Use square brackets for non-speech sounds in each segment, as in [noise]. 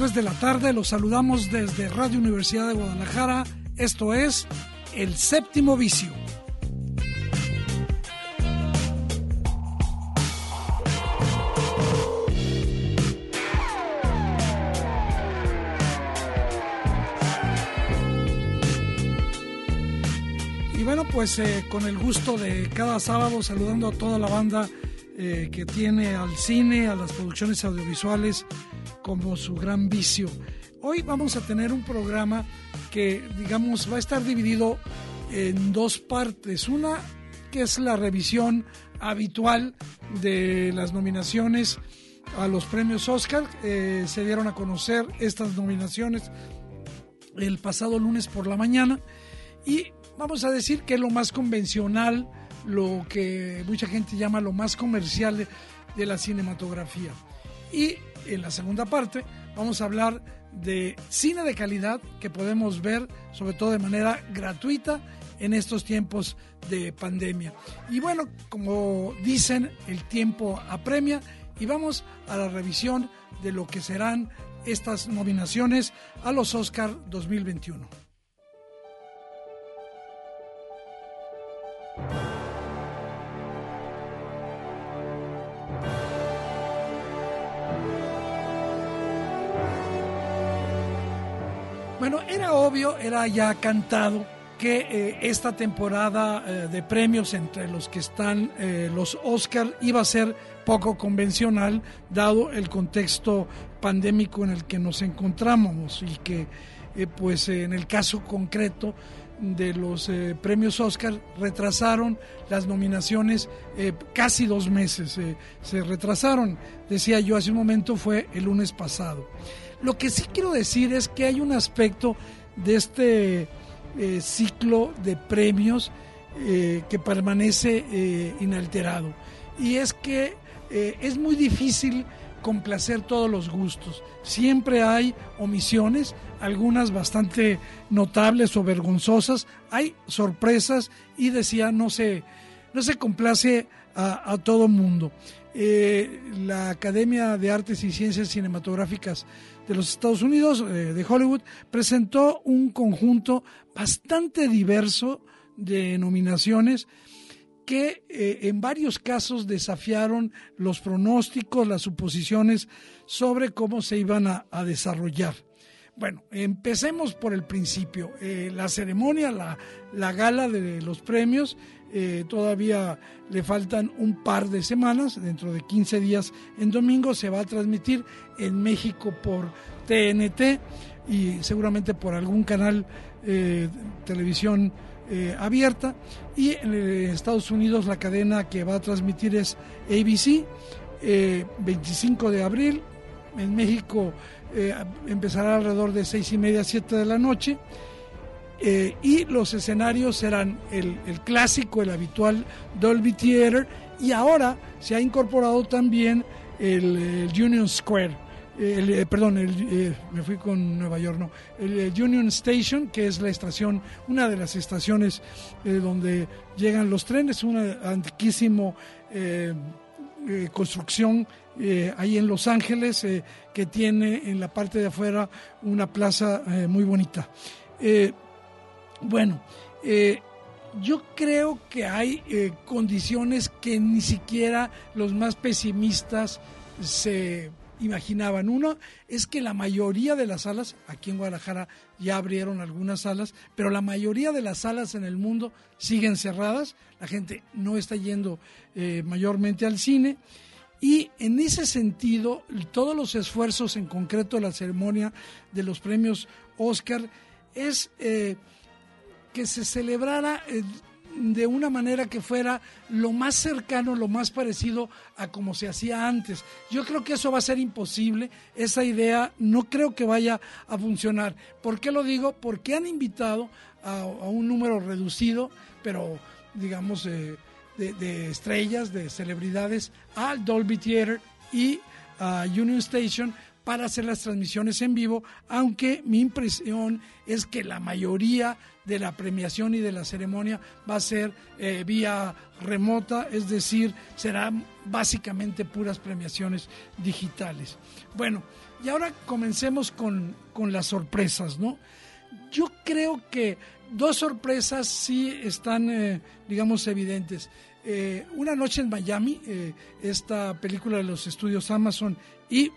3 de la tarde, los saludamos desde Radio Universidad de Guadalajara. Esto es El Séptimo Vicio. Y bueno, pues eh, con el gusto de cada sábado saludando a toda la banda eh, que tiene al cine, a las producciones audiovisuales como su gran vicio. Hoy vamos a tener un programa que, digamos, va a estar dividido en dos partes. Una que es la revisión habitual de las nominaciones a los premios Oscar. Eh, se dieron a conocer estas nominaciones el pasado lunes por la mañana y vamos a decir que es lo más convencional, lo que mucha gente llama lo más comercial de, de la cinematografía. Y en la segunda parte vamos a hablar de cine de calidad que podemos ver sobre todo de manera gratuita en estos tiempos de pandemia. Y bueno, como dicen, el tiempo apremia y vamos a la revisión de lo que serán estas nominaciones a los Oscar 2021. Bueno, era obvio, era ya cantado que eh, esta temporada eh, de premios entre los que están eh, los Oscar iba a ser poco convencional dado el contexto pandémico en el que nos encontramos y que pues en el caso concreto de los premios Oscar retrasaron las nominaciones casi dos meses se retrasaron. Decía yo hace un momento fue el lunes pasado lo que sí quiero decir es que hay un aspecto de este eh, ciclo de premios eh, que permanece eh, inalterado. Y es que es muy difícil complacer todos los gustos. Siempre hay omisiones, algunas bastante notables o vergonzosas, hay sorpresas y decía, no se, no se complace a, a todo mundo. la Academia de Artes y Ciencias Cinematográficas de los Estados Unidos, eh, de Hollywood, presentó un conjunto bastante diverso de nominaciones que eh, en varios casos desafiaron los pronósticos, las suposiciones sobre cómo se iban a, desarrollar. Bueno, empecemos por el principio. Eh, la ceremonia, la, la, gala de los premios, todavía le faltan un par de semanas, dentro de 15 días en domingo se va a transmitir en México por TNT y seguramente por algún canal eh, televisión eh, abierta. Y en Estados Unidos la cadena que va a transmitir es ABC 25 eh, de abril. En México empezará alrededor de seis y media siete de la noche y los escenarios serán el, el, clásico, el habitual Dolby Theater y ahora se ha incorporado también el Union Square el, eh, perdón, eh, me fui con Nueva York, no, el, eh, Union Station, que es la estación, una de las estaciones donde llegan los trenes, una antiquísimo construcción ahí en Los Ángeles que tiene en la parte de afuera una plaza muy bonita. Bueno, yo creo que hay condiciones que ni siquiera los más pesimistas se imaginaban. Uno es que la mayoría de las salas, aquí en Guadalajara ya abrieron algunas salas, pero la mayoría de las salas en el mundo siguen cerradas, la gente no está yendo eh, mayormente al cine. Y en ese sentido, todos los esfuerzos, en concreto la ceremonia de los premios Oscar, es eh, que se celebrara eh, de una manera que fuera lo más cercano, lo más parecido a como se hacía antes. Yo creo que eso va a ser imposible, esa idea no creo que vaya a funcionar. ¿Por qué lo digo? Porque han invitado a, un número reducido, pero digamos de, estrellas, de celebridades, al Dolby Theater y a Union Station para hacer las transmisiones en vivo, aunque mi impresión es que la mayoría de la premiación y de la ceremonia va a ser eh, vía remota, es decir, serán básicamente puras premiaciones digitales. Bueno, y ahora comencemos con, las sorpresas, ¿no? Yo creo que dos sorpresas sí están, eh, digamos, evidentes. Eh, una noche en Miami, esta película de los estudios Amazon y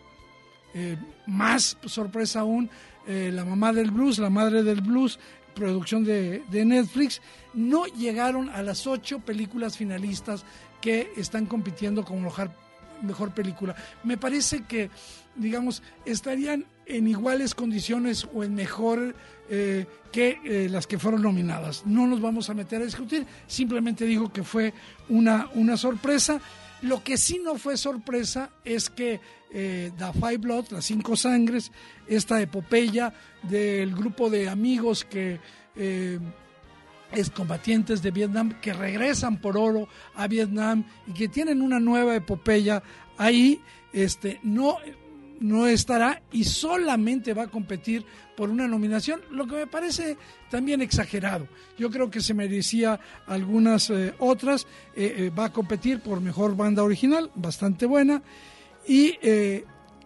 más sorpresa aún, la mamá del blues, la madre del blues, producción de, Netflix, no llegaron a las ocho películas finalistas que están compitiendo como mejor, mejor película. Me parece que, digamos, estarían en iguales condiciones o en mejor eh, que eh, las que fueron nominadas. No nos vamos a meter a discutir, simplemente digo que fue una, una sorpresa. Lo que sí no fue sorpresa es que eh, The Five Blood, las cinco sangres, esta epopeya del grupo de amigos que eh, es combatientes de Vietnam que regresan por oro a Vietnam y que tienen una nueva epopeya ahí, este, no, no estará y solamente va a competir por una nominación, lo que me parece también exagerado. Yo creo que se merecía algunas eh, otras. Eh, eh, va a competir por mejor banda original, bastante buena. Y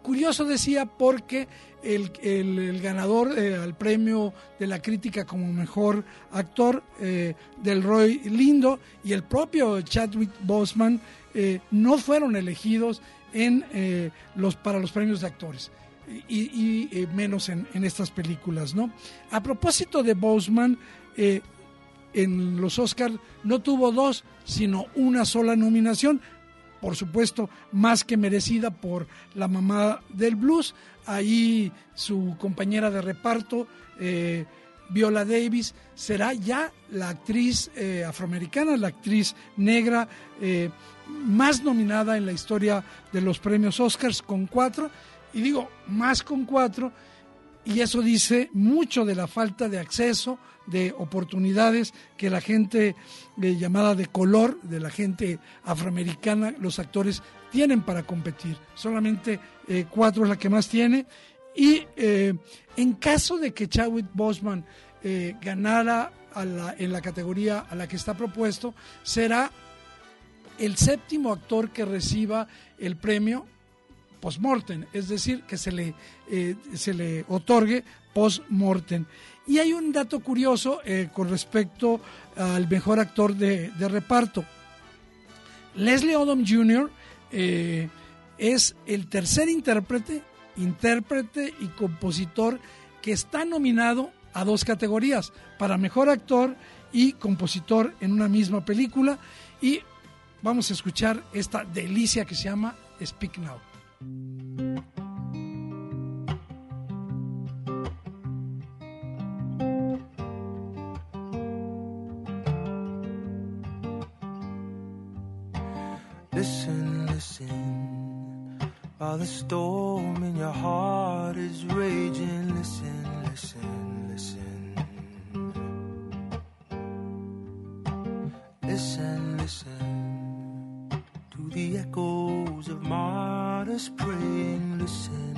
curioso decía porque el, ganador al premio de la crítica como mejor actor del Roy Lindo y el propio Chadwick Boseman no fueron elegidos en, los, para los premios de actores y, eh, menos en, estas películas, ¿no? A propósito de Boseman, eh, en los Oscars no tuvo dos, sino una sola nominación, por supuesto, más que merecida por la mamá del blues. Ahí su compañera de reparto, eh, Viola Davis, será ya la actriz afroamericana, la actriz negra más nominada en la historia de los premios Oscars con cuatro y digo, más con cuatro, y eso dice mucho de la falta de acceso, de oportunidades que la gente eh, llamada de color, de la gente afroamericana, los actores tienen para competir. Solamente eh, cuatro es la que más tiene. Y eh, en caso de que Chadwick Boseman ganara en la categoría a la que está propuesto, será el séptimo actor que reciba el premio post-mortem, es decir, que se le, eh, se le otorgue post-mortem. Y hay un dato curioso eh, con respecto al mejor actor de, reparto. Leslie Odom Jr. Eh, es el tercer intérprete, intérprete y compositor que está nominado a dos categorías, para mejor actor y compositor en una misma película. Y vamos a escuchar esta delicia que se llama Speak Now. Listen, listen, while the storm in your heart is raging. Listen, listen, listen. just praying, listen.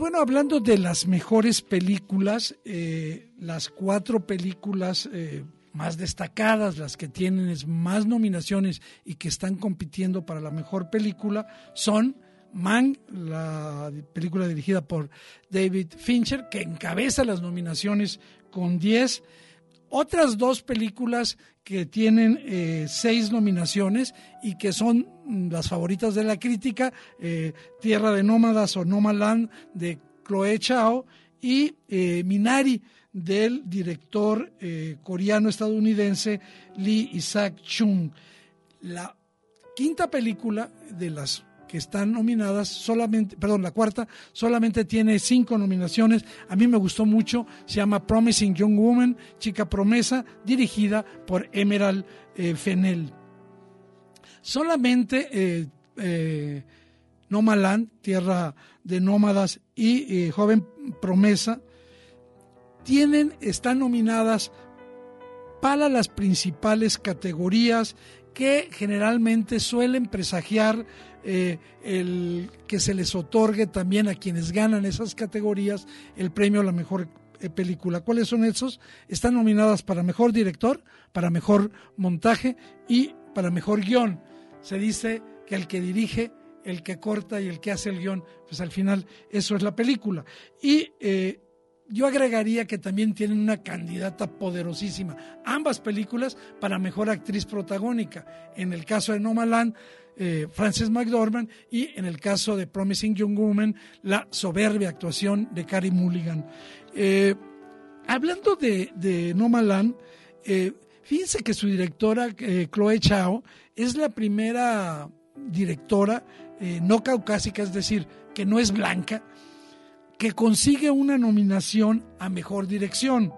Bueno, hablando de las mejores películas, eh, las cuatro películas eh, más destacadas, las que tienen más nominaciones y que están compitiendo para la mejor película, son Man, la película dirigida por David Fincher, que encabeza las nominaciones con 10. Otras dos películas que tienen eh, seis nominaciones y que son las favoritas de la crítica, eh, Tierra de Nómadas o Nomadland de Chloe Chao y eh, Minari del director coreano-estadounidense Lee Isaac Chung. La quinta película de las que están nominadas, solamente, perdón, la cuarta solamente tiene cinco nominaciones. A mí me gustó mucho, se llama Promising Young Woman, Chica Promesa, dirigida por Emerald eh, Fennell. Solamente eh, eh, Nomaland, Tierra de Nómadas y eh, Joven Promesa tienen, están nominadas para las principales categorías que generalmente suelen presagiar eh, el que se les otorgue también a quienes ganan esas categorías el premio a la mejor eh, película. ¿Cuáles son esos? Están nominadas para mejor director, para mejor montaje y para mejor guion. Se dice que el que dirige, el que corta y el que hace el guion, pues al final eso es la película. Y eh, yo agregaría que también tienen una candidata poderosísima, ambas películas para mejor actriz protagónica. En el caso de Nomaland, eh, Frances McDormand y en el caso de Promising Young Woman, la soberbia actuación de Carrie Mulligan. Eh, hablando de, de Nomaland, eh, fíjense que su directora, eh, Chloe Chao, es la primera directora no caucásica, es decir, que no es blanca, que consigue una nominación a Mejor Dirección.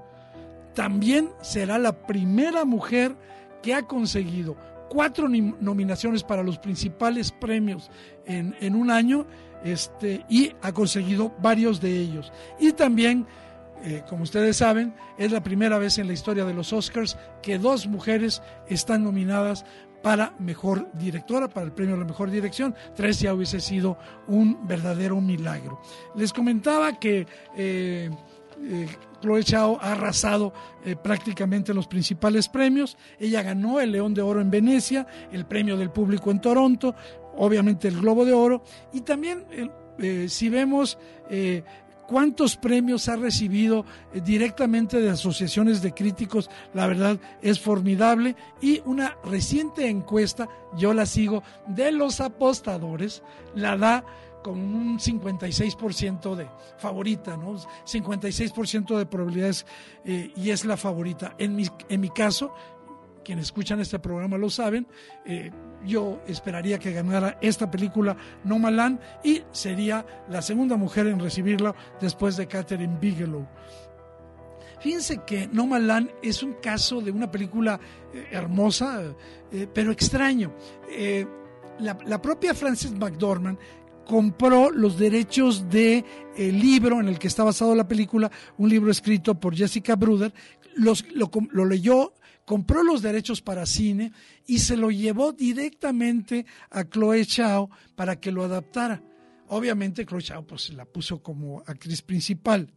También será la primera mujer que ha conseguido cuatro nominaciones para los principales premios en, un año este, y ha conseguido varios de ellos. Y también, eh, como ustedes saben, es la primera vez en la historia de los Oscars que dos mujeres están nominadas para mejor directora, para el premio a la mejor dirección. Tres ya hubiese sido un verdadero milagro. Les comentaba que eh, eh, Chloe Chao ha arrasado eh, prácticamente los principales premios. Ella ganó el León de Oro en Venecia, el Premio del Público en Toronto, obviamente el Globo de Oro. Y también, si vemos cuántos premios ha recibido eh, directamente de asociaciones de críticos, la verdad es formidable. Y una reciente encuesta, yo la sigo, de los apostadores, la da con un 56% de favorita, ¿no? 56% de probabilidades eh, y es la favorita. En mi, en mi caso, quienes escuchan este programa lo saben, eh, yo esperaría que ganara esta película No Land y sería la segunda mujer en recibirla después de Catherine Bigelow. Fíjense que No Land es un caso de una película eh, hermosa, eh, pero extraño. La, propia Frances McDormand compró los derechos de, libro en el que está basado la película, un libro escrito por Jessica Bruder, los, lo, lo leyó compró los derechos para cine y se lo llevó directamente a Chloe Chao para que lo adaptara. Obviamente Chloe Chao pues la puso como actriz principal.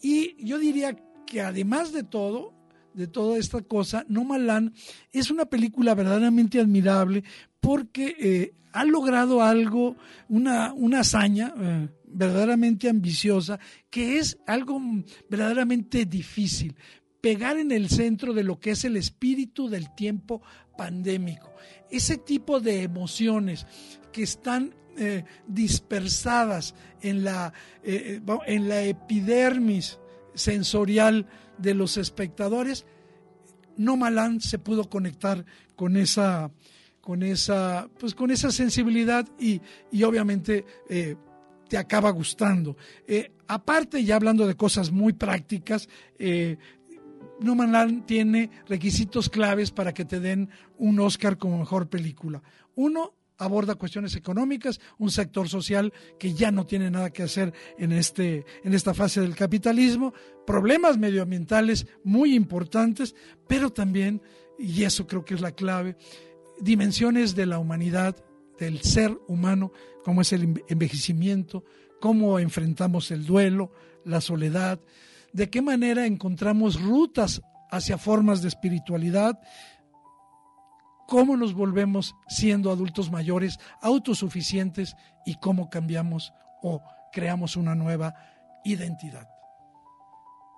Y yo diría que además de todo, de toda esta cosa, No Malan es una película verdaderamente admirable porque eh, ha logrado algo, una, una hazaña eh, verdaderamente ambiciosa, que es algo verdaderamente difícil pegar en el centro de lo que es el espíritu del tiempo pandémico. Ese tipo de emociones que están eh, dispersadas en la, eh, eh, en la epidermis sensorial de los espectadores, no Malán se pudo conectar con esa, con esa, pues con esa sensibilidad y, y obviamente te acaba gustando. aparte, ya hablando de cosas muy prácticas, Land tiene requisitos claves para que te den un Oscar como mejor película. Uno, aborda cuestiones económicas, un sector social que ya no tiene nada que hacer en, este, en esta fase del capitalismo, problemas medioambientales muy importantes, pero también, y eso creo que es la clave, dimensiones de la humanidad del ser humano, como es el envejecimiento, cómo enfrentamos el duelo, la soledad, de qué manera encontramos rutas hacia formas de espiritualidad, cómo nos volvemos siendo adultos mayores, autosuficientes y cómo cambiamos o creamos una nueva identidad.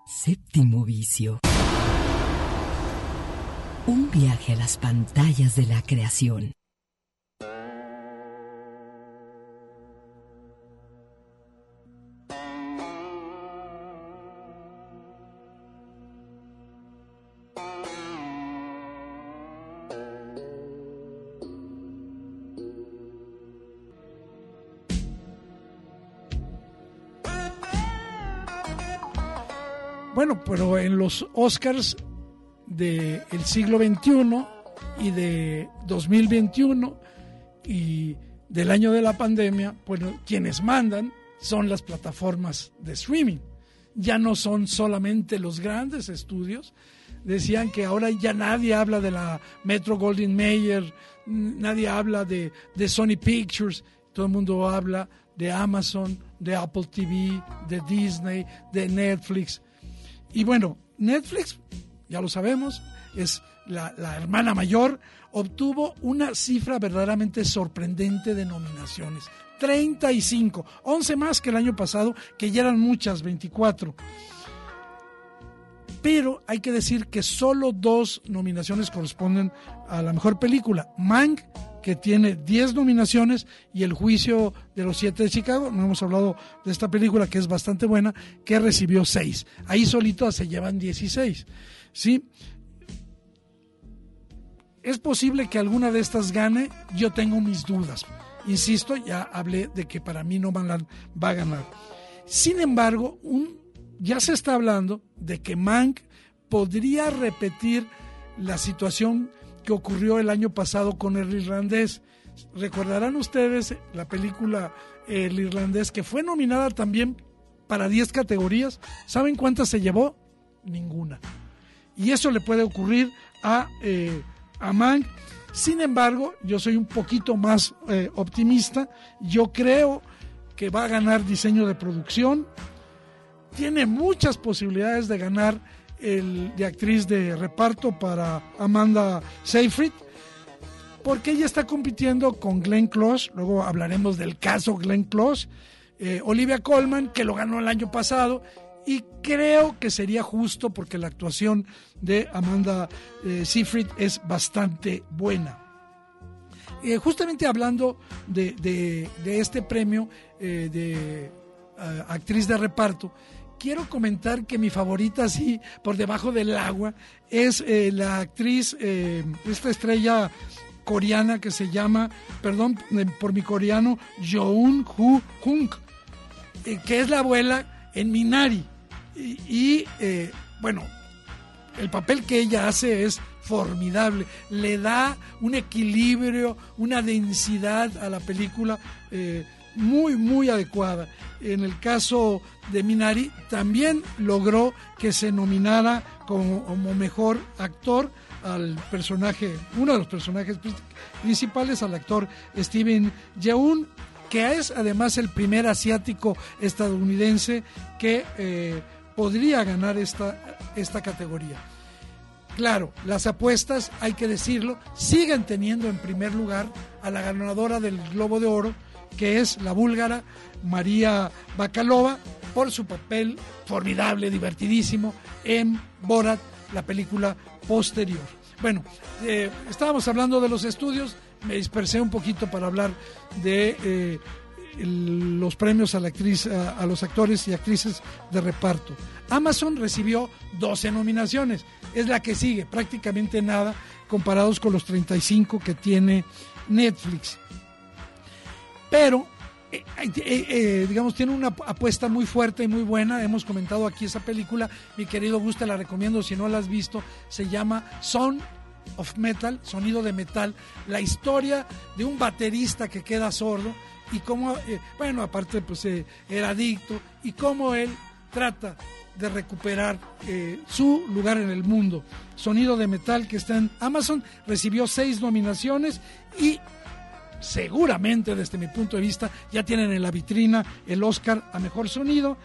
Séptimo vicio. Un viaje a las pantallas de la creación. Bueno, pero en los Oscars del siglo XXI y de 2021 y del año de la pandemia, bueno, quienes mandan son las plataformas de streaming. Ya no son solamente los grandes estudios. Decían que ahora ya nadie habla de la Metro Golden Mayer, nadie habla de, de Sony Pictures, todo el mundo habla de Amazon, de Apple TV, de Disney, de Netflix. Y bueno, Netflix ya lo sabemos, es la, hermana mayor, obtuvo una cifra verdaderamente sorprendente de nominaciones. 35, 11 más que el año pasado, que ya eran muchas, 24. Pero hay que decir que solo dos nominaciones corresponden a la mejor película. Mank, que tiene 10 nominaciones, y El juicio de los siete de Chicago, no hemos hablado de esta película que es bastante buena, que recibió 6. Ahí solito se llevan 16. ¿sí? Es posible que alguna de estas gane, yo tengo mis dudas. Insisto, ya hablé de que para mí no va a ganar. Sin embargo, un, ya se está hablando de que Mank podría repetir la situación que ocurrió el año pasado con el irlandés. Recordarán ustedes la película El irlandés que fue nominada también para 10 categorías. ¿Saben cuántas se llevó? Ninguna y eso le puede ocurrir a, eh. Sin embargo, yo soy un poquito más eh, optimista. Yo creo que va a ganar diseño de producción. Tiene muchas posibilidades de ganar el de actriz de reparto para Amanda Seyfried, porque ella está compitiendo con Glenn Close. Luego hablaremos del caso Glenn Close. Eh, Olivia Colman, que lo ganó el año pasado, y creo que sería justo porque la actuación de Amanda eh, Seyfried es bastante buena. Eh, justamente hablando de, este premio eh, de actriz de reparto, quiero comentar que mi favorita, sí, por debajo del agua, es la actriz, esta estrella coreana que se llama, perdón por mi coreano, Joon Hu Hunk, que es la abuela en Minari. Y, eh, bueno, el papel que ella hace es formidable, le da un equilibrio, una densidad a la película eh, muy, muy adecuada. En el caso de Minari, también logró que se nominara como, mejor actor al personaje, uno de los personajes principales, al actor Steven Yeun, que es además el primer asiático estadounidense que eh, podría ganar esta, esta categoría. Claro, las apuestas, hay que decirlo, siguen teniendo en primer lugar a la ganadora del Globo de Oro, que es la búlgara María Bakalova, por su papel formidable, divertidísimo en Borat, la película posterior. Bueno, eh, estábamos hablando de los estudios, me dispersé un poquito para hablar de eh, los premios a, la actriz, a, los actores y actrices de reparto. Amazon recibió 12 nominaciones, es la que sigue, prácticamente nada comparados con los 35 que tiene Netflix. Pero, eh, eh, eh, digamos, tiene una apuesta muy fuerte y muy buena. Hemos comentado aquí esa película, mi querido Gusta, la recomiendo si no la has visto, se llama Son of Metal, Sonido de Metal, la historia de un baterista que queda sordo y cómo, bueno, aparte pues era adicto y cómo él trata de recuperar su lugar en el mundo. Sonido de metal que está en Amazon, recibió seis nominaciones y seguramente desde mi punto de vista ya tienen en la vitrina el Oscar a Mejor Sonido.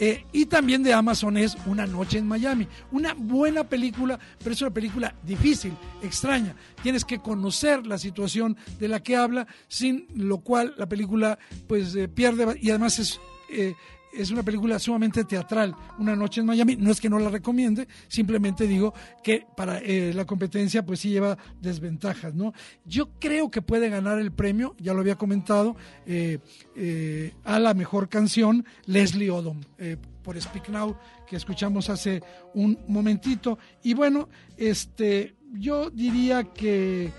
Eh, y también de Amazon es Una Noche en Miami. Una buena película, pero es una película difícil, extraña. Tienes que conocer la situación de la que habla, sin lo cual la película pues eh, pierde y además es eh, es una película sumamente teatral, Una noche en Miami. No es que no la recomiende, simplemente digo que para eh, la competencia pues sí lleva desventajas, ¿no? Yo creo que puede ganar el premio, ya lo había comentado, eh, a la mejor canción Leslie Odom por Speak Now que escuchamos hace un momentito. Y bueno, este, yo diría que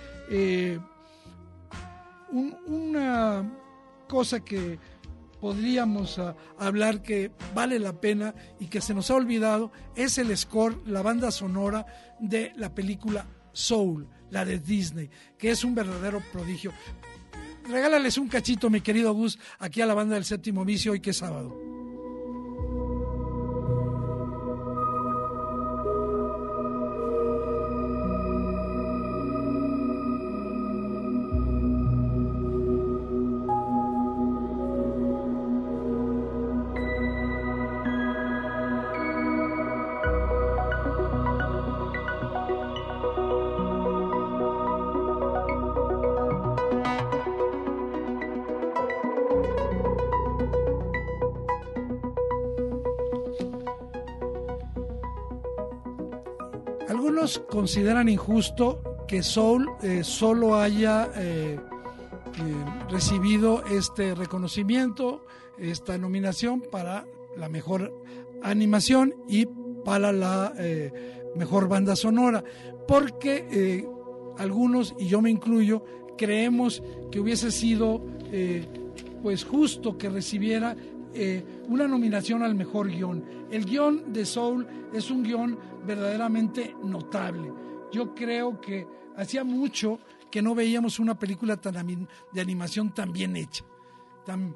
una cosa que podríamos ah, hablar que vale la pena y que se nos ha olvidado es el score, la banda sonora de la película Soul, la de Disney, que es un verdadero prodigio. Regálales un cachito, mi querido Gus, aquí a la banda del séptimo vicio hoy que es sábado. Consideran injusto que Soul eh, solo haya eh, eh, recibido este reconocimiento, esta nominación para la mejor animación y para la mejor banda sonora, porque algunos, y yo me incluyo, creemos que hubiese sido pues justo que recibiera una nominación al mejor guion. El guion de Soul es un guion verdaderamente notable. Yo creo que hacía mucho que no veíamos una película tan de animación tan bien hecha, tan,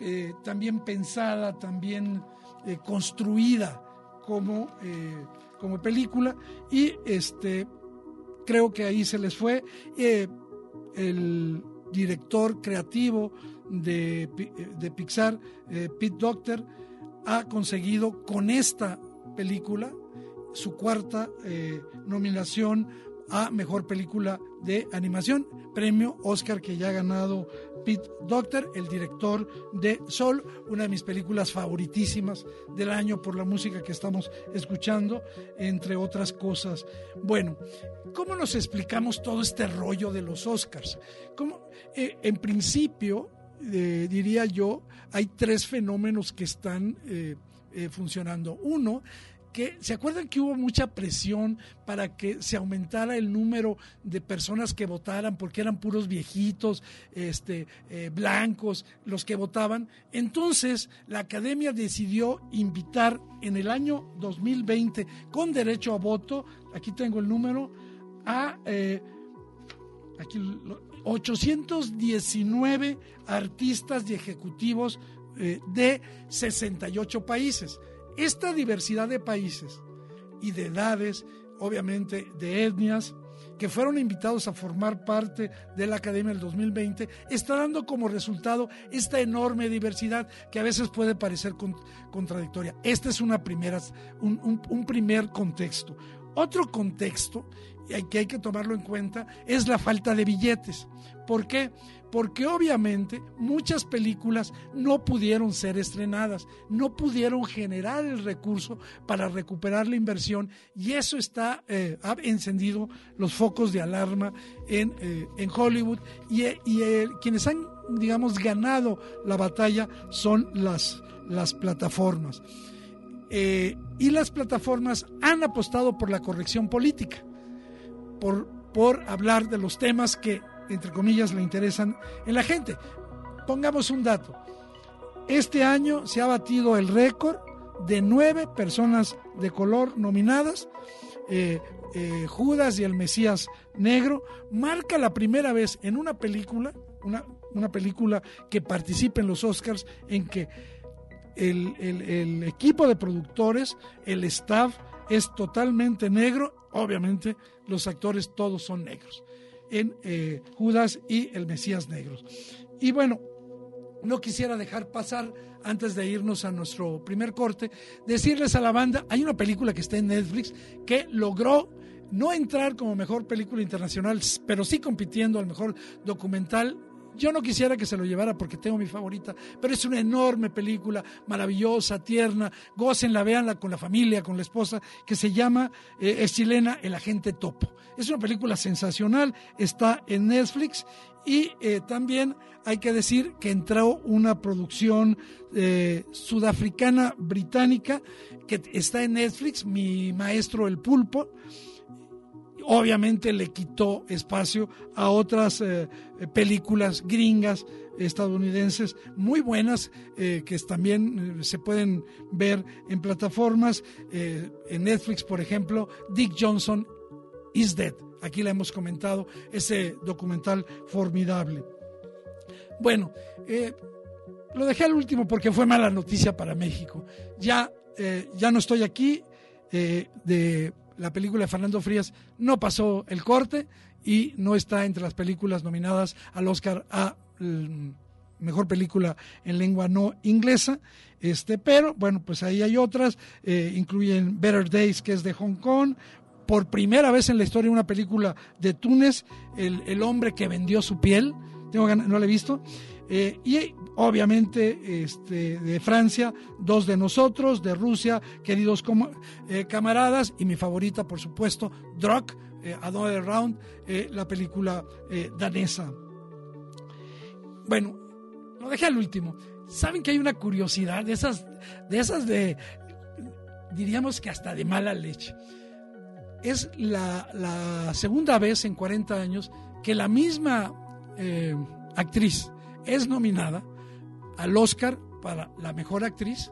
eh, bien pensada, tan bien eh, construida como, eh, como película. Y este, creo que ahí se les fue. el director creativo de, de Pixar, Pete Doctor, ha conseguido con esta película su cuarta eh, nominación a Mejor Película de Animación, premio Oscar que ya ha ganado Pete Doctor, el director de Sol, una de mis películas favoritísimas del año por la música que estamos escuchando, entre otras cosas. Bueno, ¿cómo nos explicamos todo este rollo de los Oscars? ¿Cómo, eh, en principio, eh, diría yo, hay tres fenómenos que están funcionando. Uno, ¿se acuerdan que hubo mucha presión para que se aumentara el número de personas que votaran porque eran puros viejitos, este, eh, blancos los que votaban? Entonces la academia decidió invitar en el año 2020 con derecho a voto, aquí tengo el número, a eh, aquí, 819 artistas y ejecutivos eh, de 68 países. Esta diversidad de países y de edades, obviamente de etnias, que fueron invitados a formar parte de la Academia del 2020, está dando como resultado esta enorme diversidad que a veces puede parecer contradictoria. Este es una primera, un, un primer contexto. Otro contexto que hay que tomarlo en cuenta es la falta de billetes. ¿Por qué? Porque obviamente muchas películas no pudieron ser estrenadas, no pudieron generar el recurso para recuperar la inversión y eso está, eh, ha encendido los focos de alarma en, eh, Hollywood y, eh, quienes han, digamos, ganado la batalla son las, las plataformas. y las plataformas han apostado por la corrección política, por, por hablar de los temas que entre comillas, le interesan en la gente. Pongamos un dato. Este año se ha batido el récord de nueve personas de color nominadas. Eh, eh, Judas y el Mesías Negro marca la primera vez en una película, una, una película que participe en los Oscars, en que el, el equipo de productores, el staff, es totalmente negro. Obviamente los actores todos son negros. en eh, Judas y el Mesías Negro. Y bueno, no quisiera dejar pasar, antes de irnos a nuestro primer corte, decirles a la banda, hay una película que está en Netflix que logró no entrar como mejor película internacional, pero sí compitiendo al mejor documental yo no quisiera que se lo llevara porque tengo mi favorita, pero es una enorme película, maravillosa, tierna. Gócenla, véanla con la familia, con la esposa, que se llama, eh, es chilena, El Agente Topo. Es una película sensacional, está en Netflix y eh, también hay que decir que entró una producción eh, sudafricana británica que está en Netflix, Mi Maestro el Pulpo obviamente le quitó espacio a otras eh, películas gringas estadounidenses muy buenas eh, que también eh, se pueden ver en plataformas en Netflix por ejemplo Dick Johnson is dead. Aquí le hemos comentado ese documental formidable. Bueno lo dejé al último porque fue mala noticia para México. Ya ya no estoy aquí de la película de Fernando Frías no pasó el corte y no está entre las películas nominadas al Oscar a mm, mejor película en lengua no inglesa. Este, pero bueno, pues ahí hay otras, eh, incluyen Better Days, que es de Hong Kong, por primera vez en la historia una película de Túnez, el, el hombre que vendió su piel, tengo no la he visto, eh, y obviamente este, de Francia, dos de nosotros, de Rusia, queridos eh, camaradas, y mi favorita, por supuesto, Drog, eh, Another Round, eh, la película danesa. Bueno, lo dejé al último. Saben que hay una curiosidad de esas, de esas de, diríamos que hasta de mala leche. Es la, la segunda vez en 40 años que la misma actriz es nominada al Oscar para la mejor actriz,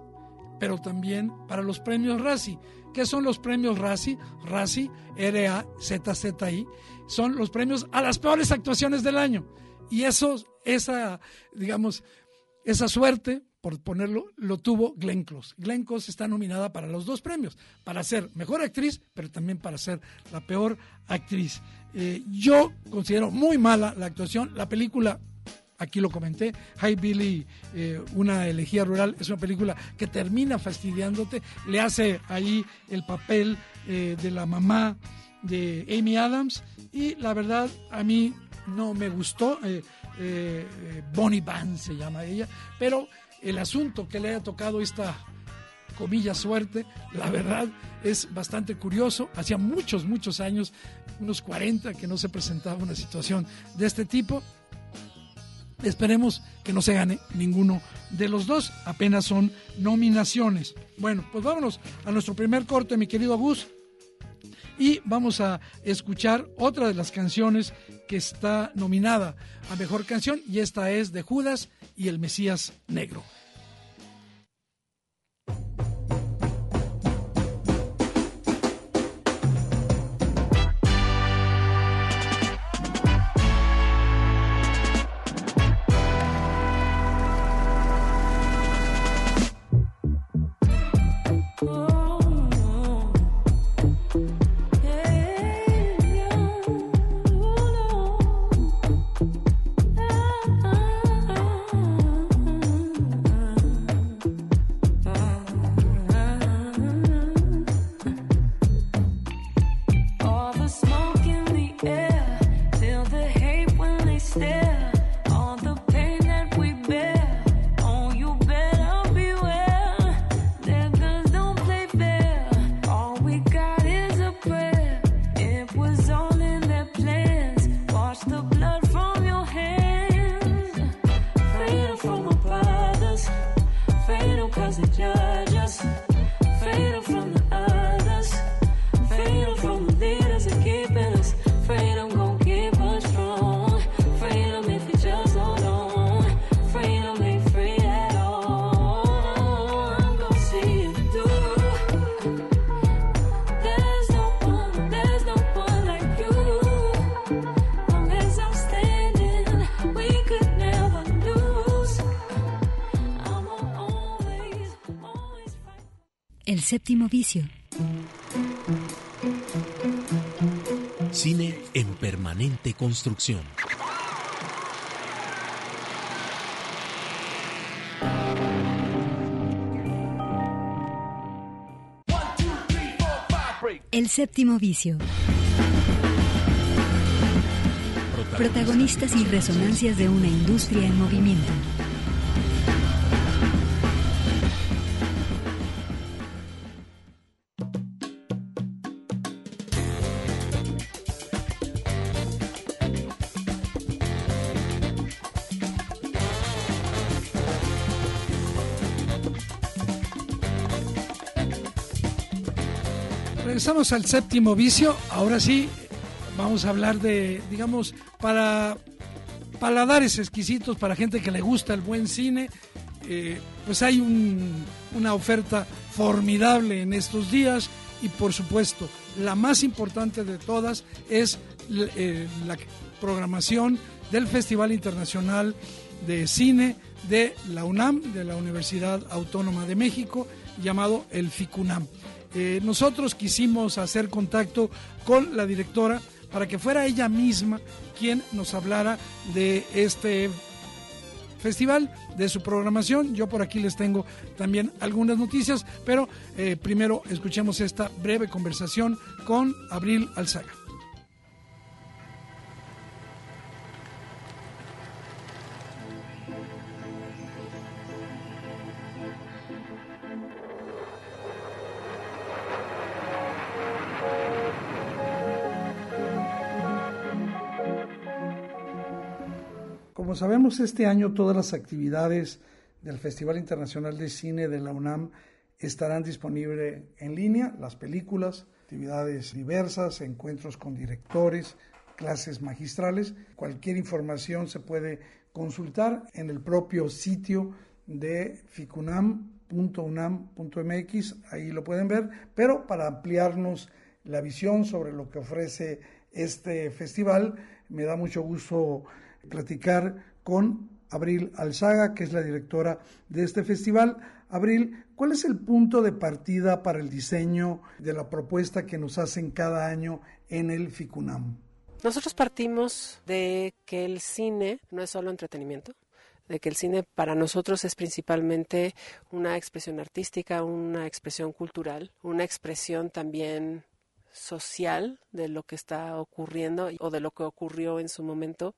pero también para los premios Razzie. ¿Qué son los premios Razzie? Razzie, R-A-Z-Z-I, son los premios a las peores actuaciones del año. Y eso, esa, digamos, esa suerte, por ponerlo, lo tuvo Glenn Close. Glenn Close está nominada para los dos premios, para ser mejor actriz, pero también para ser la peor actriz. Eh, yo considero muy mala la actuación. La película aquí lo comenté, Hi Billy, eh, una elegía rural, es una película que termina fastidiándote, le hace ahí el papel eh, de la mamá de Amy Adams y la verdad a mí no me gustó, eh, Bonnie Van se llama ella, pero el asunto que le haya tocado esta comilla suerte, la verdad es bastante curioso. Hacía muchos, muchos años, unos 40, que no se presentaba una situación de este tipo. Esperemos que no se gane ninguno de los dos, apenas son nominaciones. Bueno, pues vámonos a nuestro primer corte, mi querido Gus, y vamos a escuchar otra de las canciones que está nominada a Mejor Canción, y esta es de Judas y el Mesías Negro. Séptimo vicio. Cine en permanente construcción. El séptimo vicio. Protagonistas y resonancias de una industria en movimiento. Regresamos al séptimo vicio. Ahora sí, vamos a hablar de, digamos, para paladares exquisitos, para gente que le gusta el buen cine. Eh, pues hay una oferta formidable en estos días y por supuesto la más importante de todas es eh, la programación del Festival Internacional de Cine de la UNAM, de la Universidad Autónoma de México, llamado el FICUNAM. Eh, nosotros quisimos hacer contacto con la directora para que fuera ella misma quien nos hablara de este festival, de su programación. Yo por aquí les tengo también algunas noticias, pero eh, primero escuchemos esta breve conversación con Abril Alzaga. Como sabemos, este año todas las actividades del Festival Internacional de Cine de la UNAM estarán disponibles en línea, las películas, actividades diversas, encuentros con directores, clases magistrales. Cualquier información se puede consultar en el propio sitio de ficunam.unam.mx, ahí lo pueden ver, pero para ampliarnos la visión sobre lo que ofrece este festival, me da mucho gusto platicar con Abril Alzaga, que es la directora de este festival. Abril, ¿cuál es el punto de partida para el diseño de la propuesta que nos hacen cada año en el FICUNAM? Nosotros partimos de que el cine no es solo entretenimiento, de que el cine para nosotros es principalmente una expresión artística, una expresión cultural, una expresión también social de lo que está ocurriendo o de lo que ocurrió en su momento.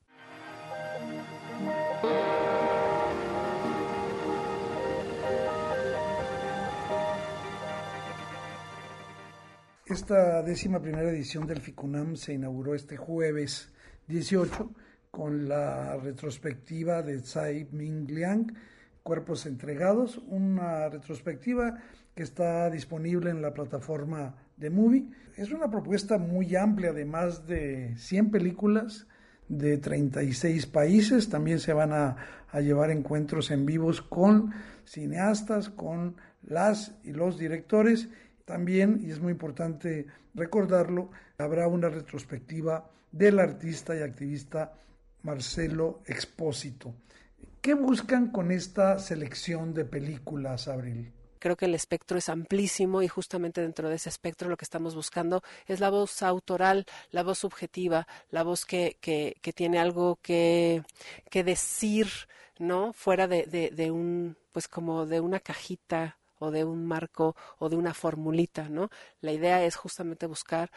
Esta décima primera edición del FICUNAM se inauguró este jueves 18 con la retrospectiva de Tsai Ming Liang, Cuerpos Entregados, una retrospectiva que está disponible en la plataforma de Movie. Es una propuesta muy amplia de más de 100 películas de 36 países. También se van a, llevar encuentros en vivos con cineastas, con las y los directores también, y es muy importante recordarlo, habrá una retrospectiva del artista y activista Marcelo Expósito. ¿Qué buscan con esta selección de películas, Abril? Creo que el espectro es amplísimo y justamente dentro de ese espectro lo que estamos buscando es la voz autoral, la voz subjetiva, la voz que, que, que tiene algo que, que decir, ¿no? Fuera de, de, de un, pues como de una cajita o de un marco o de una formulita, ¿no? La idea es justamente buscar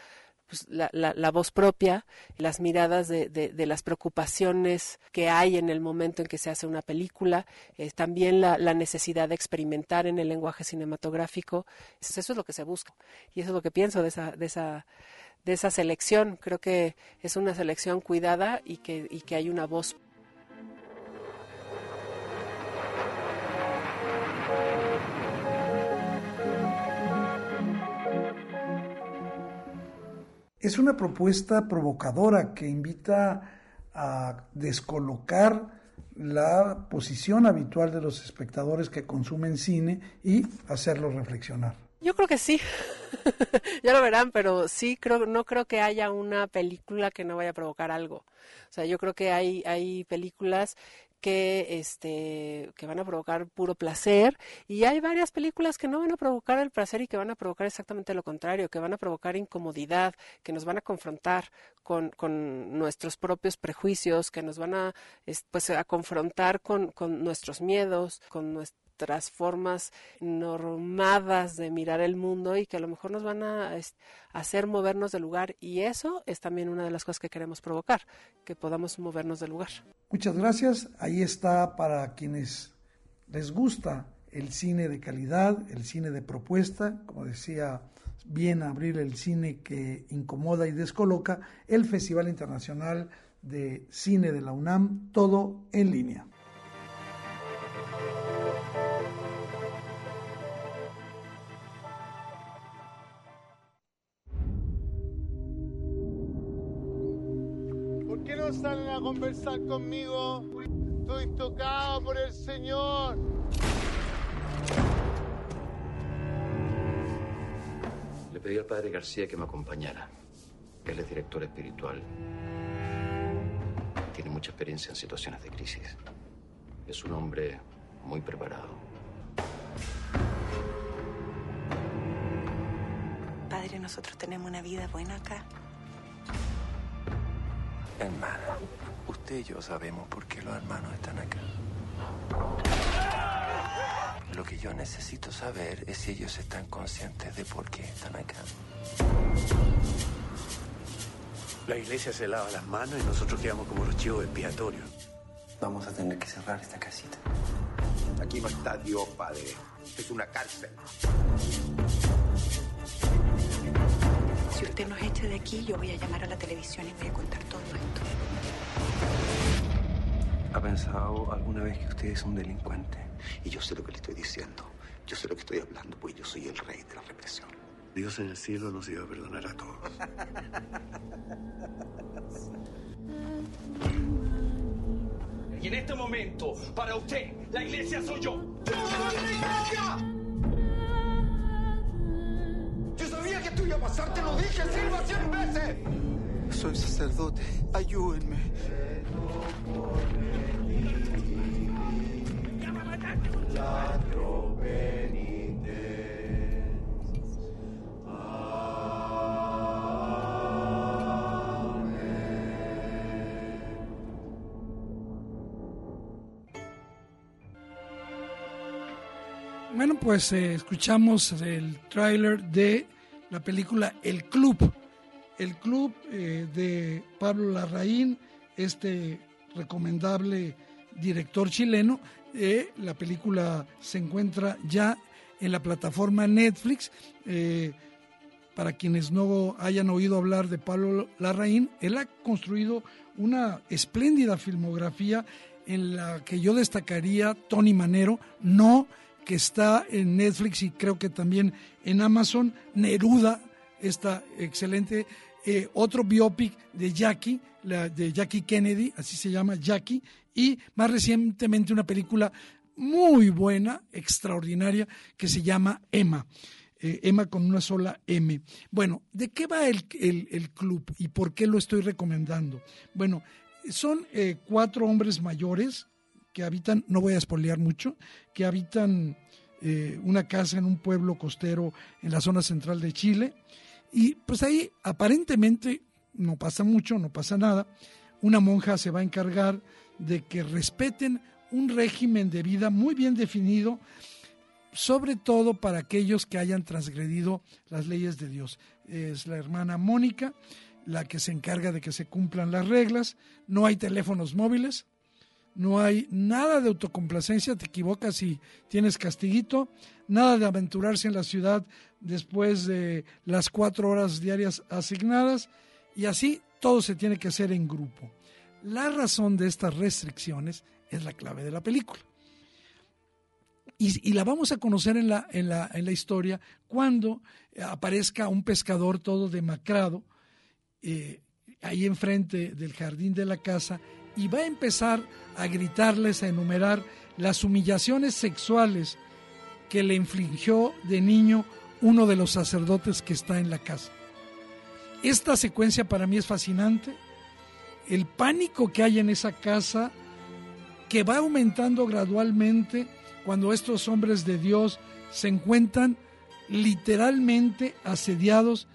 pues, la, la, voz propia, las miradas de, de, las preocupaciones que hay en el momento en que se hace una película, eh, también la, necesidad de experimentar en el lenguaje cinematográfico. Eso, eso, es lo que se busca y eso es lo que pienso de esa, de esa, de esa selección. Creo que es una selección cuidada y que, y que hay una voz es una propuesta provocadora que invita a descolocar la posición habitual de los espectadores que consumen cine y hacerlos reflexionar. Yo creo que sí. [laughs] ya lo verán, pero sí creo no creo que haya una película que no vaya a provocar algo. O sea, yo creo que hay hay películas que este que van a provocar puro placer. Y hay varias películas que no van a provocar el placer y que van a provocar exactamente lo contrario, que van a provocar incomodidad, que nos van a confrontar con, con nuestros propios prejuicios, que nos van a pues a confrontar con, con nuestros miedos, con nuestro formas normadas de mirar el mundo y que a lo mejor nos van a hacer movernos del lugar y eso es también una de las cosas que queremos provocar, que podamos movernos del lugar. Muchas gracias. Ahí está para quienes les gusta el cine de calidad, el cine de propuesta, como decía bien abrir el cine que incomoda y descoloca, el Festival Internacional de Cine de la UNAM, todo en línea. Conversar conmigo. Estoy tocado por el Señor. Le pedí al padre García que me acompañara. Él es director espiritual. Tiene mucha experiencia en situaciones de crisis. Es un hombre muy preparado. Padre, nosotros tenemos una vida buena acá. Hermana, usted y yo sabemos por qué los hermanos están acá. Lo que yo necesito saber es si ellos están conscientes de por qué están acá. La iglesia se lava las manos y nosotros quedamos como los chivos expiatorios. Vamos a tener que cerrar esta casita. Aquí no está Dios, padre. Es una cárcel. Si usted nos echa de aquí, yo voy a llamar a la televisión y voy a contar todo esto. ¿Ha pensado alguna vez que usted es un delincuente? Y yo sé lo que le estoy diciendo. Yo sé lo que estoy hablando, pues yo soy el rey de la represión. Dios en el cielo nos iba a perdonar a todos. Y en este momento, para usted, la iglesia soy yo. ¡Yo soy la iglesia! que tú iba a pasar, te lo dije, sirva cien veces. Soy sacerdote, ayúdenme. Bueno, pues eh, escuchamos el tráiler de la película El Club. El Club eh, de Pablo Larraín, este recomendable director chileno. Eh, la película se encuentra ya en la plataforma Netflix. Eh, para quienes no hayan oído hablar de Pablo Larraín, él ha construido una espléndida filmografía en la que yo destacaría Tony Manero, no que está en Netflix y creo que también en Amazon, Neruda, esta excelente, eh, otro biopic de Jackie, la de Jackie Kennedy, así se llama Jackie, y más recientemente una película muy buena, extraordinaria, que se llama Emma. Eh, Emma con una sola M. Bueno, ¿de qué va el, club y por qué lo estoy recomendando? Bueno, son eh, cuatro hombres mayores que habitan, no voy a espolear mucho, que habitan una casa en un pueblo costero en la zona central de Chile. Y pues ahí aparentemente no pasa mucho, no pasa nada. Una monja se va a encargar de que respeten un régimen de vida muy bien definido, sobre todo para aquellos que hayan transgredido las leyes de Dios. Es la hermana Mónica la que se encarga de que se cumplan las reglas, no hay teléfonos móviles, no hay nada de autocomplacencia, te equivocas si tienes castiguito, nada de aventurarse en la ciudad después de las cuatro horas diarias asignadas y así todo se tiene que hacer en grupo. La razón de estas restricciones es la clave de la película. Y, la vamos a conocer en la, en, la, en la historia cuando aparezca un pescador todo demacrado eh, ahí enfrente del jardín de la casa y va a empezar a gritarles, a enumerar las humillaciones sexuales que le infligió de niño uno de los sacerdotes que está en la casa. Esta secuencia para mí es fascinante. El pánico que hay en esa casa que va aumentando gradualmente cuando estos hombres de Dios se encuentran literalmente asediados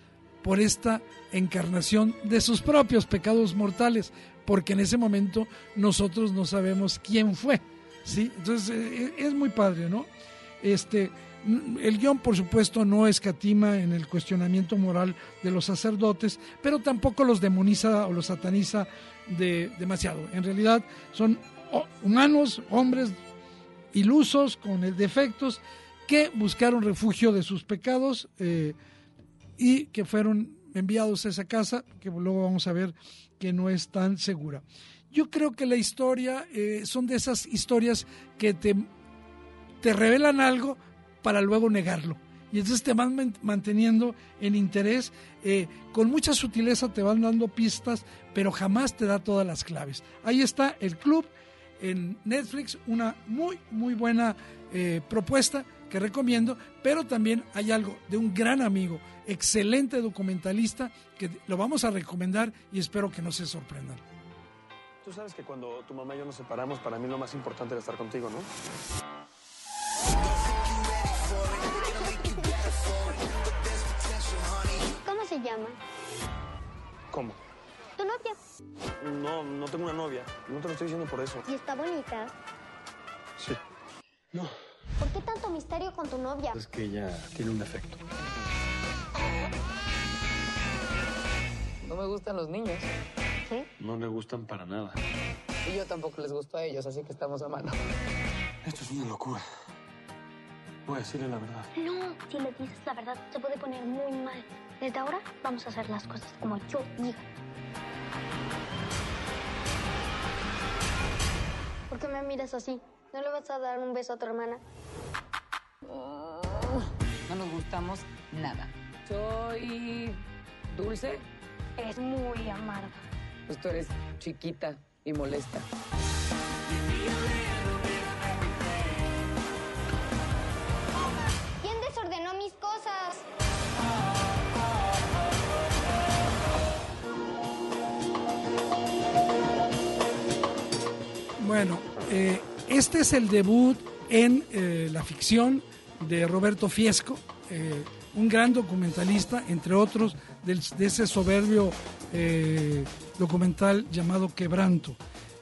por esta encarnación de sus propios pecados mortales, porque en ese momento nosotros no sabemos quién fue, ¿sí? Entonces eh, es muy padre, ¿no? Este, el guion, por supuesto, no escatima en el cuestionamiento moral de los sacerdotes, pero tampoco los demoniza o los sataniza de, demasiado. En realidad son humanos, hombres ilusos, con defectos, que buscaron refugio de sus pecados eh, y que fueron enviados a esa casa, que luego vamos a ver que no es tan segura. Yo creo que la historia eh, son de esas historias que te, te revelan algo para luego negarlo. Y entonces te van manteniendo en interés, eh, con mucha sutileza te van dando pistas, pero jamás te da todas las claves. Ahí está el club en Netflix, una muy, muy buena eh, propuesta que recomiendo, pero también hay algo de un gran amigo, excelente documentalista, que lo vamos a recomendar y espero que no se sorprendan. Tú sabes que cuando tu mamá y yo nos separamos, para mí lo más importante era estar contigo, ¿no? ¿Cómo se llama? ¿Cómo? ¿Tu novia? No, no tengo una novia. No te lo estoy diciendo por eso. ¿Y está bonita? Sí. No. ¿Por qué tanto misterio con tu novia? Es que ella tiene un defecto. No me gustan los niños. ¿Sí? No le gustan para nada. Y yo tampoco les gusto a ellos, así que estamos a mano. Esto es una locura. Voy a decirle la verdad. No, si le dices la verdad, se puede poner muy mal. Desde ahora vamos a hacer las cosas como yo diga. ¿Por qué me miras así? ¿No le vas a dar un beso a tu hermana? No nos gustamos nada. Soy dulce. Es muy amarga. Pues tú eres chiquita y molesta. ¿Quién desordenó mis cosas? Bueno, eh, este es el debut en eh, la ficción de Roberto Fiesco, eh, un gran documentalista, entre otros, del- de ese soberbio eh, documental llamado Quebranto.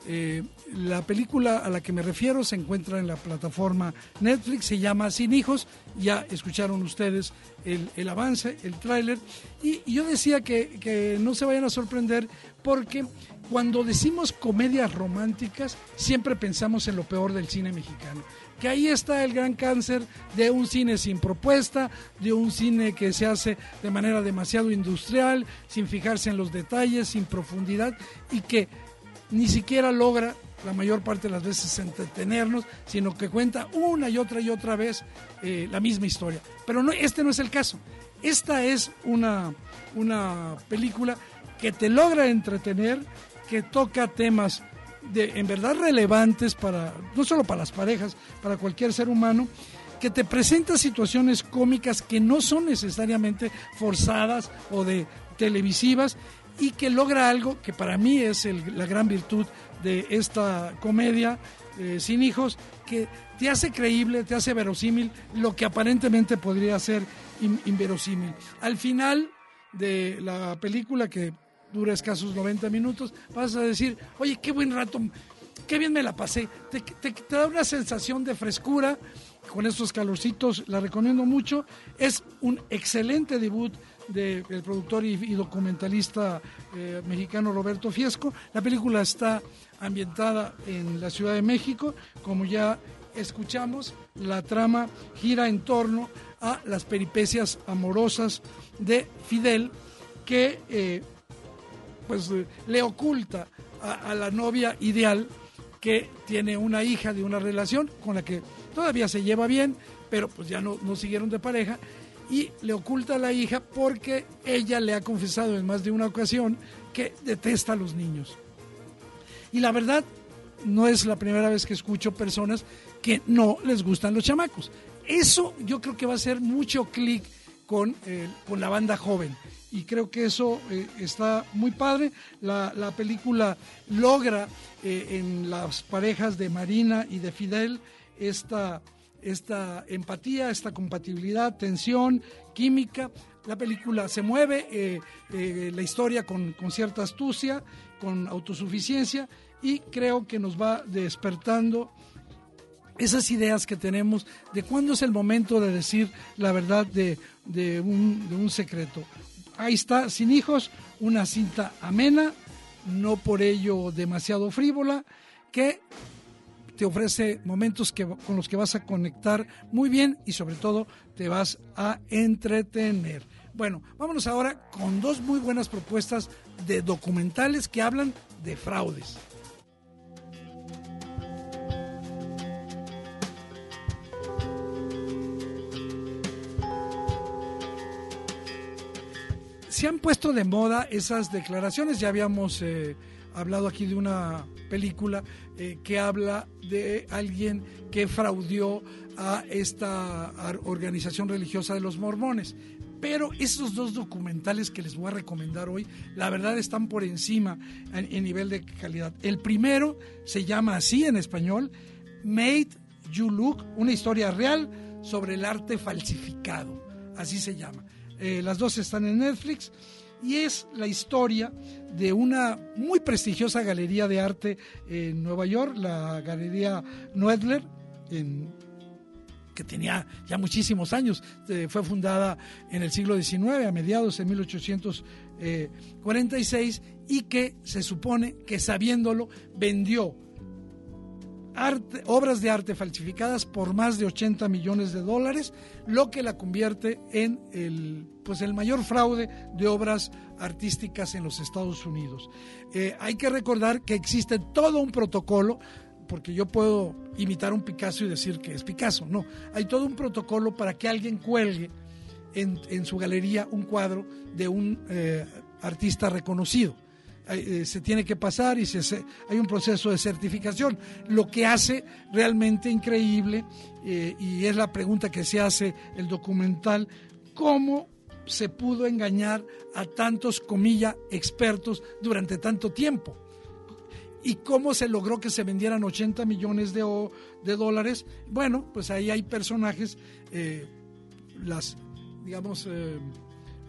Eh, la película a la que me refiero se encuentra en la plataforma Netflix, se llama Sin Hijos, ya escucharon ustedes el, el avance, el tráiler, y, y yo decía que, que no se vayan a sorprender porque cuando decimos comedias románticas siempre pensamos en lo peor del cine mexicano, que ahí está el gran cáncer de un cine sin propuesta, de un cine que se hace de manera demasiado industrial, sin fijarse en los detalles, sin profundidad y que ni siquiera logra la mayor parte de las veces entretenernos, sino que cuenta una y otra y otra vez eh, la misma historia. Pero no, este no es el caso. Esta es una, una película que te logra entretener, que toca temas de, en verdad relevantes para, no solo para las parejas, para cualquier ser humano, que te presenta situaciones cómicas que no son necesariamente forzadas o de televisivas y que logra algo que para mí es el- la gran virtud de esta comedia eh, sin hijos, que te hace creíble, te hace verosímil lo que aparentemente podría ser in- inverosímil. Al final de la película, que dura escasos 90 minutos, vas a decir, oye, qué buen rato, qué bien me la pasé. Te, te- te da una sensación de frescura con estos calorcitos, la recomiendo mucho. Es un excelente debut del productor y, y documentalista eh, mexicano Roberto Fiesco. La película está ambientada en la Ciudad de México, como ya escuchamos, la trama gira en torno a las peripecias amorosas de Fidel, que eh, pues eh, le oculta a, a la novia ideal que tiene una hija de una relación con la que todavía se lleva bien, pero pues ya no, no siguieron de pareja, y le oculta a la hija porque ella le ha confesado en más de una ocasión que detesta a los niños. Y la verdad, no es la primera vez que escucho personas que no les gustan los chamacos. Eso yo creo que va a hacer mucho clic con, eh, con la banda joven. y creo que eso eh, está muy padre. La, la película logra eh, en las parejas de Marina y de Fidel esta, esta empatía, esta compatibilidad, tensión, química. La película se mueve, eh, la historia con, con cierta astucia, con autosuficiencia y creo que nos va despertando esas ideas que tenemos de cuándo es el momento de decir la verdad de, un, de un secreto. Ahí está, Sin Hijos, una cinta amena, no por ello demasiado frívola, que ofrece momentos que, con los que vas a conectar muy bien y sobre todo te vas a entretener. Bueno, vámonos ahora con dos muy buenas propuestas de documentales que hablan de fraudes. se han puesto de moda esas declaraciones. Ya habíamos eh, hablado aquí de una película eh, que habla de alguien que fraudió a esta organización religiosa de los mormones. Pero esos dos documentales que les voy a recomendar hoy, la verdad están por encima en, nivel de calidad. El primero se llama así en español, Made You Look, una historia real sobre el arte falsificado. Así se llama. Eh, las dos están en Netflix y es la historia de una muy prestigiosa galería de arte en Nueva York, la Galería Noedler, que tenía ya muchísimos años, eh, fue fundada en el siglo XIX, a mediados de 1846, y que se supone que sabiéndolo vendió obras de arte falsificadas por más de 80 millones de dólares, lo que la convierte en el, pues el mayor fraude de obras artísticas en los Estados Unidos. Eh, hay que recordar que existe todo un protocolo porque yo puedo imitar un Picasso y decir que es Picasso. No, hay todo un protocolo para que alguien cuelgue en, su galería un cuadro de un eh, artista reconocido. Eh, se tiene que pasar y se, hay un proceso de certificación, lo que hace realmente increíble, eh, y es la pregunta que se hace el documental, cómo se pudo engañar a tantos, comillas, expertos durante tanto tiempo. ¿Y cómo se logró que se vendieran 80 millones de, de dólares? Bueno, pues ahí hay personajes, eh, las, digamos,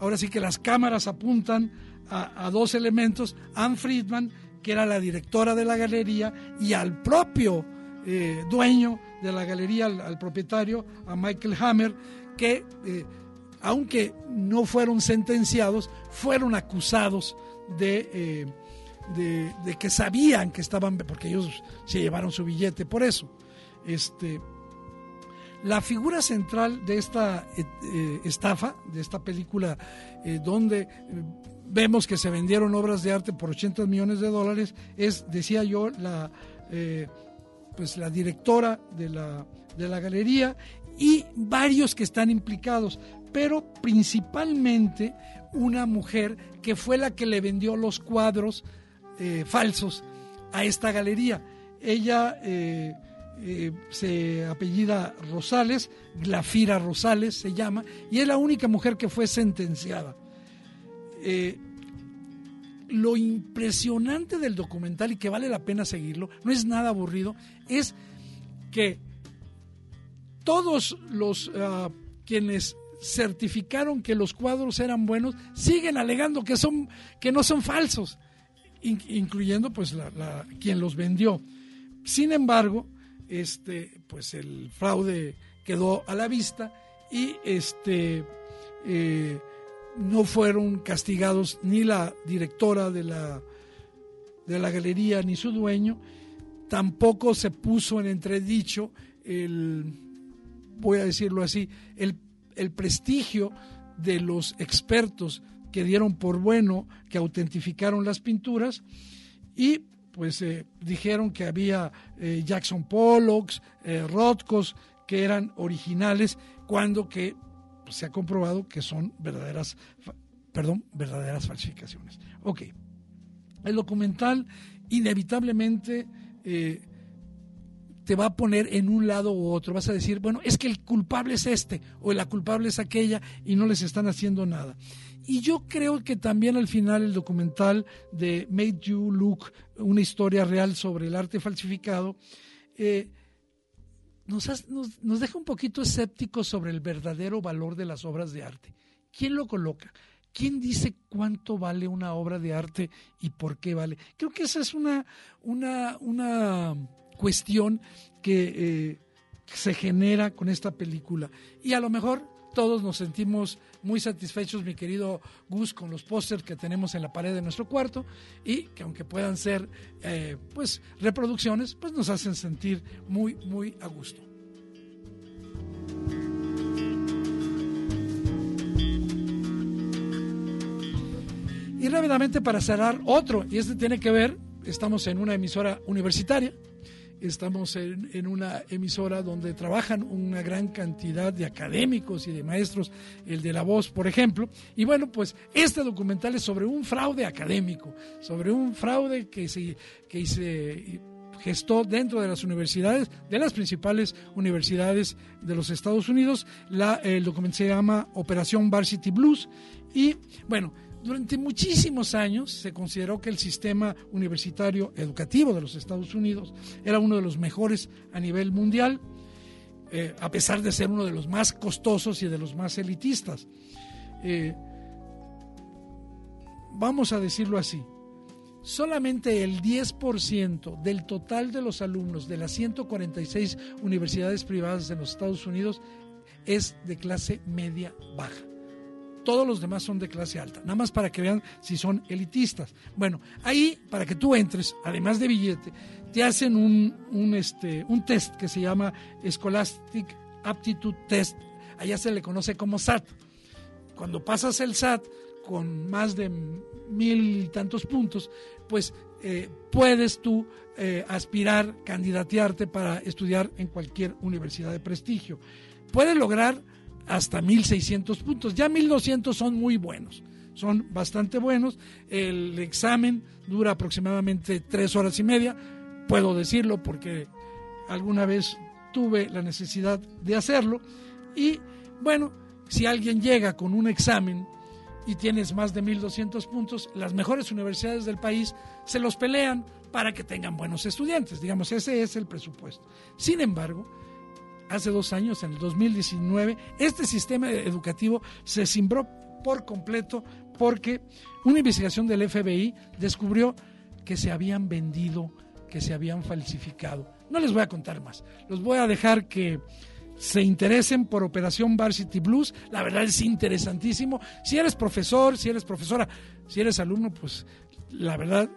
ahora sí que las cámaras apuntan a, dos elementos, Anne Friedman, que era la directora de la galería, y al propio eh, dueño de la galería, al, propietario, a Michael Hammer, que eh, aunque no fueron sentenciados, fueron acusados eh, de, de, que sabían que estaban, porque ellos se llevaron su billete por eso. Este, la figura central de esta estafa, de esta película, donde vemos que se vendieron obras de arte por 80 millones de dólares, es, decía yo, la, eh, pues la directora de la, de la galería y varios que están implicados, pero principalmente una mujer que fue la que le vendió los cuadros eh, falsos a esta galería. Ella eh, se apellida Rosales, Glafira Rosales se llama, y es la única mujer que fue sentenciada. Eh, lo impresionante del documental y que vale la pena seguirlo, no es nada aburrido, es que todos los ah, quienes certificaron que los cuadros eran buenos siguen alegando que son que no son falsos, incluyendo pues la, quien los vendió. Sin embargo, este pues el fraude quedó a la vista y este eh, no fueron castigados ni la directora de la, de la galería ni su dueño, tampoco se puso en entredicho el, voy a decirlo así, el, prestigio de los expertos que dieron por bueno, que autentificaron las pinturas. Y pues eh, dijeron que había eh, Jackson Pollocks, eh, Rothkos, que eran originales, cuando que se ha comprobado que son verdaderas, perdón, verdaderas falsificaciones. Ok, el documental inevitablemente eh, te va a poner en un lado u otro. Vas a decir, bueno, es que el culpable es este o la culpable es aquella y no les están haciendo nada. Y yo creo que también al final el documental de Made You Look, una historia real sobre el arte falsificado, eh, nos, nos, deja un poquito escépticos sobre el verdadero valor de las obras de arte. ¿Quién lo coloca? ¿Quién dice cuánto vale una obra de arte y por qué vale? Creo que esa es una, una, una cuestión que eh, se genera con esta película. Y a lo mejor todos nos sentimos muy satisfechos, mi querido Gus, con los pósters que tenemos en la pared de nuestro cuarto y que aunque puedan ser eh, pues reproducciones, pues nos hacen sentir muy, muy a gusto. Y rápidamente para cerrar otro, y este tiene que ver, estamos en una emisora universitaria, estamos en, una emisora donde trabajan una gran cantidad de académicos y de maestros, el de la voz, por ejemplo. Y bueno, pues este documental es sobre un fraude académico, sobre un fraude que se, que se gestó dentro de las universidades, de las principales universidades de los Estados Unidos. El documental se llama Operación Varsity Blues. Y bueno, durante muchísimos años se consideró que el sistema universitario educativo de los Estados Unidos era uno de los mejores a nivel mundial, eh, a pesar de ser uno de los más costosos y de los más elitistas. Eh, vamos a decirlo así, solamente el 10% del total de los alumnos de las 146 universidades privadas en los Estados Unidos es de clase media baja todos los demás son de clase alta, nada más para que vean si son elitistas. Bueno, ahí para que tú entres, además de billete, te hacen un, este, un test que se llama Scholastic Aptitude Test, allá se le conoce como SAT. Cuando pasas el SAT con más de mil y tantos puntos, pues eh, puedes tú eh, aspirar, candidatearte para estudiar en cualquier universidad de prestigio. Puedes lograr hasta 1600 puntos. Ya 1200 son muy buenos, son bastante buenos. El examen dura aproximadamente tres horas y media, puedo decirlo porque alguna vez tuve la necesidad de hacerlo. Y bueno, si alguien llega con un examen y tienes más de 1200 puntos, las mejores universidades del país se los pelean para que tengan buenos estudiantes. Digamos, ese es el presupuesto. Sin embargo, hace dos años, en el 2019, este sistema educativo se cimbró por completo porque una investigación del FBI descubrió que se habían vendido, que se habían falsificado. No les voy a contar más, los voy a dejar que se interesen por Operación Varsity Blues. La verdad es interesantísimo. Si eres profesor, si eres profesora, si eres alumno, pues la verdad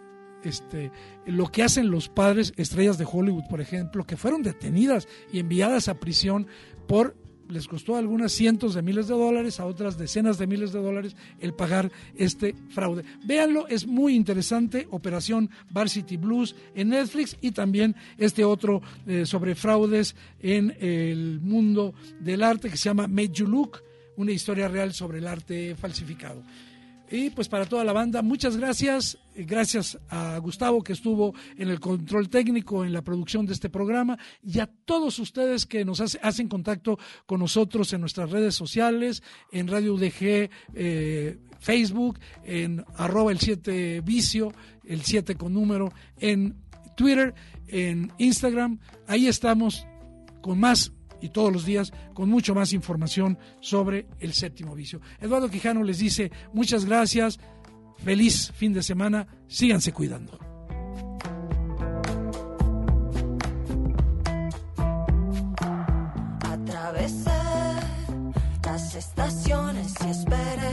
este, lo que hacen los padres estrellas de Hollywood, por ejemplo, que fueron detenidas y enviadas a prisión por les costó algunas cientos de miles de dólares, a otras decenas de miles de dólares el pagar este fraude. Véanlo, es muy interesante, Operación Varsity Blues en Netflix y también este otro eh, sobre fraudes en el mundo del arte que se llama Made You Look, una historia real sobre el arte falsificado. Y pues para toda la banda, muchas gracias. Gracias a Gustavo que estuvo en el control técnico, en la producción de este programa, y a todos ustedes que nos hacen contacto con nosotros en nuestras redes sociales, en Radio UDG, eh, Facebook, en arroba el 7 vicio, el 7 con número, en Twitter, en Instagram. Ahí estamos con más y todos los días con mucho más información sobre el séptimo vicio. Eduardo Quijano les dice muchas gracias, feliz fin de semana, síganse cuidando. Estaciones y esperé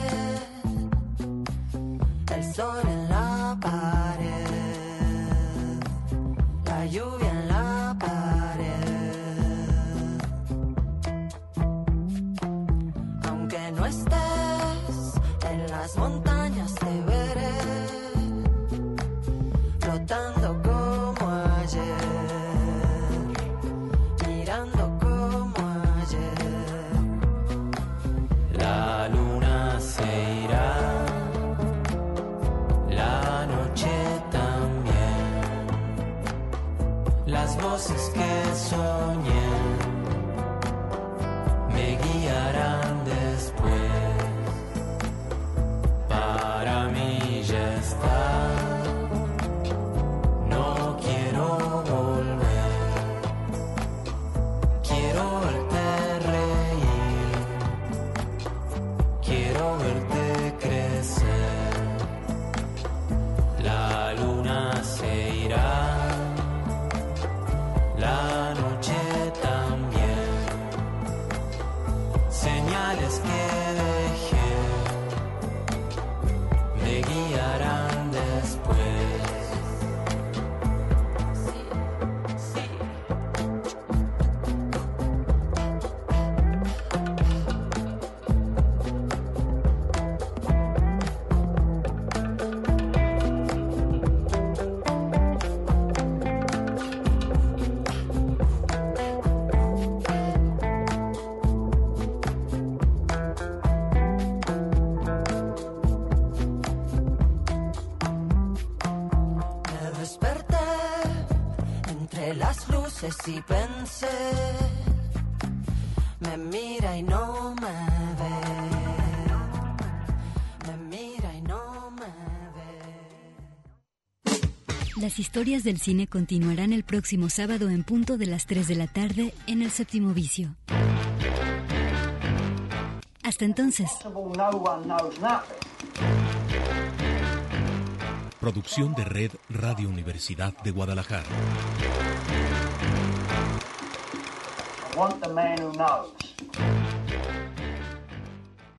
el sol en las luces y pensé, me mira y no me ve. Me mira y no me ve. Las historias del cine continuarán el próximo sábado en punto de las 3 de la tarde en el séptimo vicio. Hasta entonces. Producción de Red Radio Universidad de Guadalajara.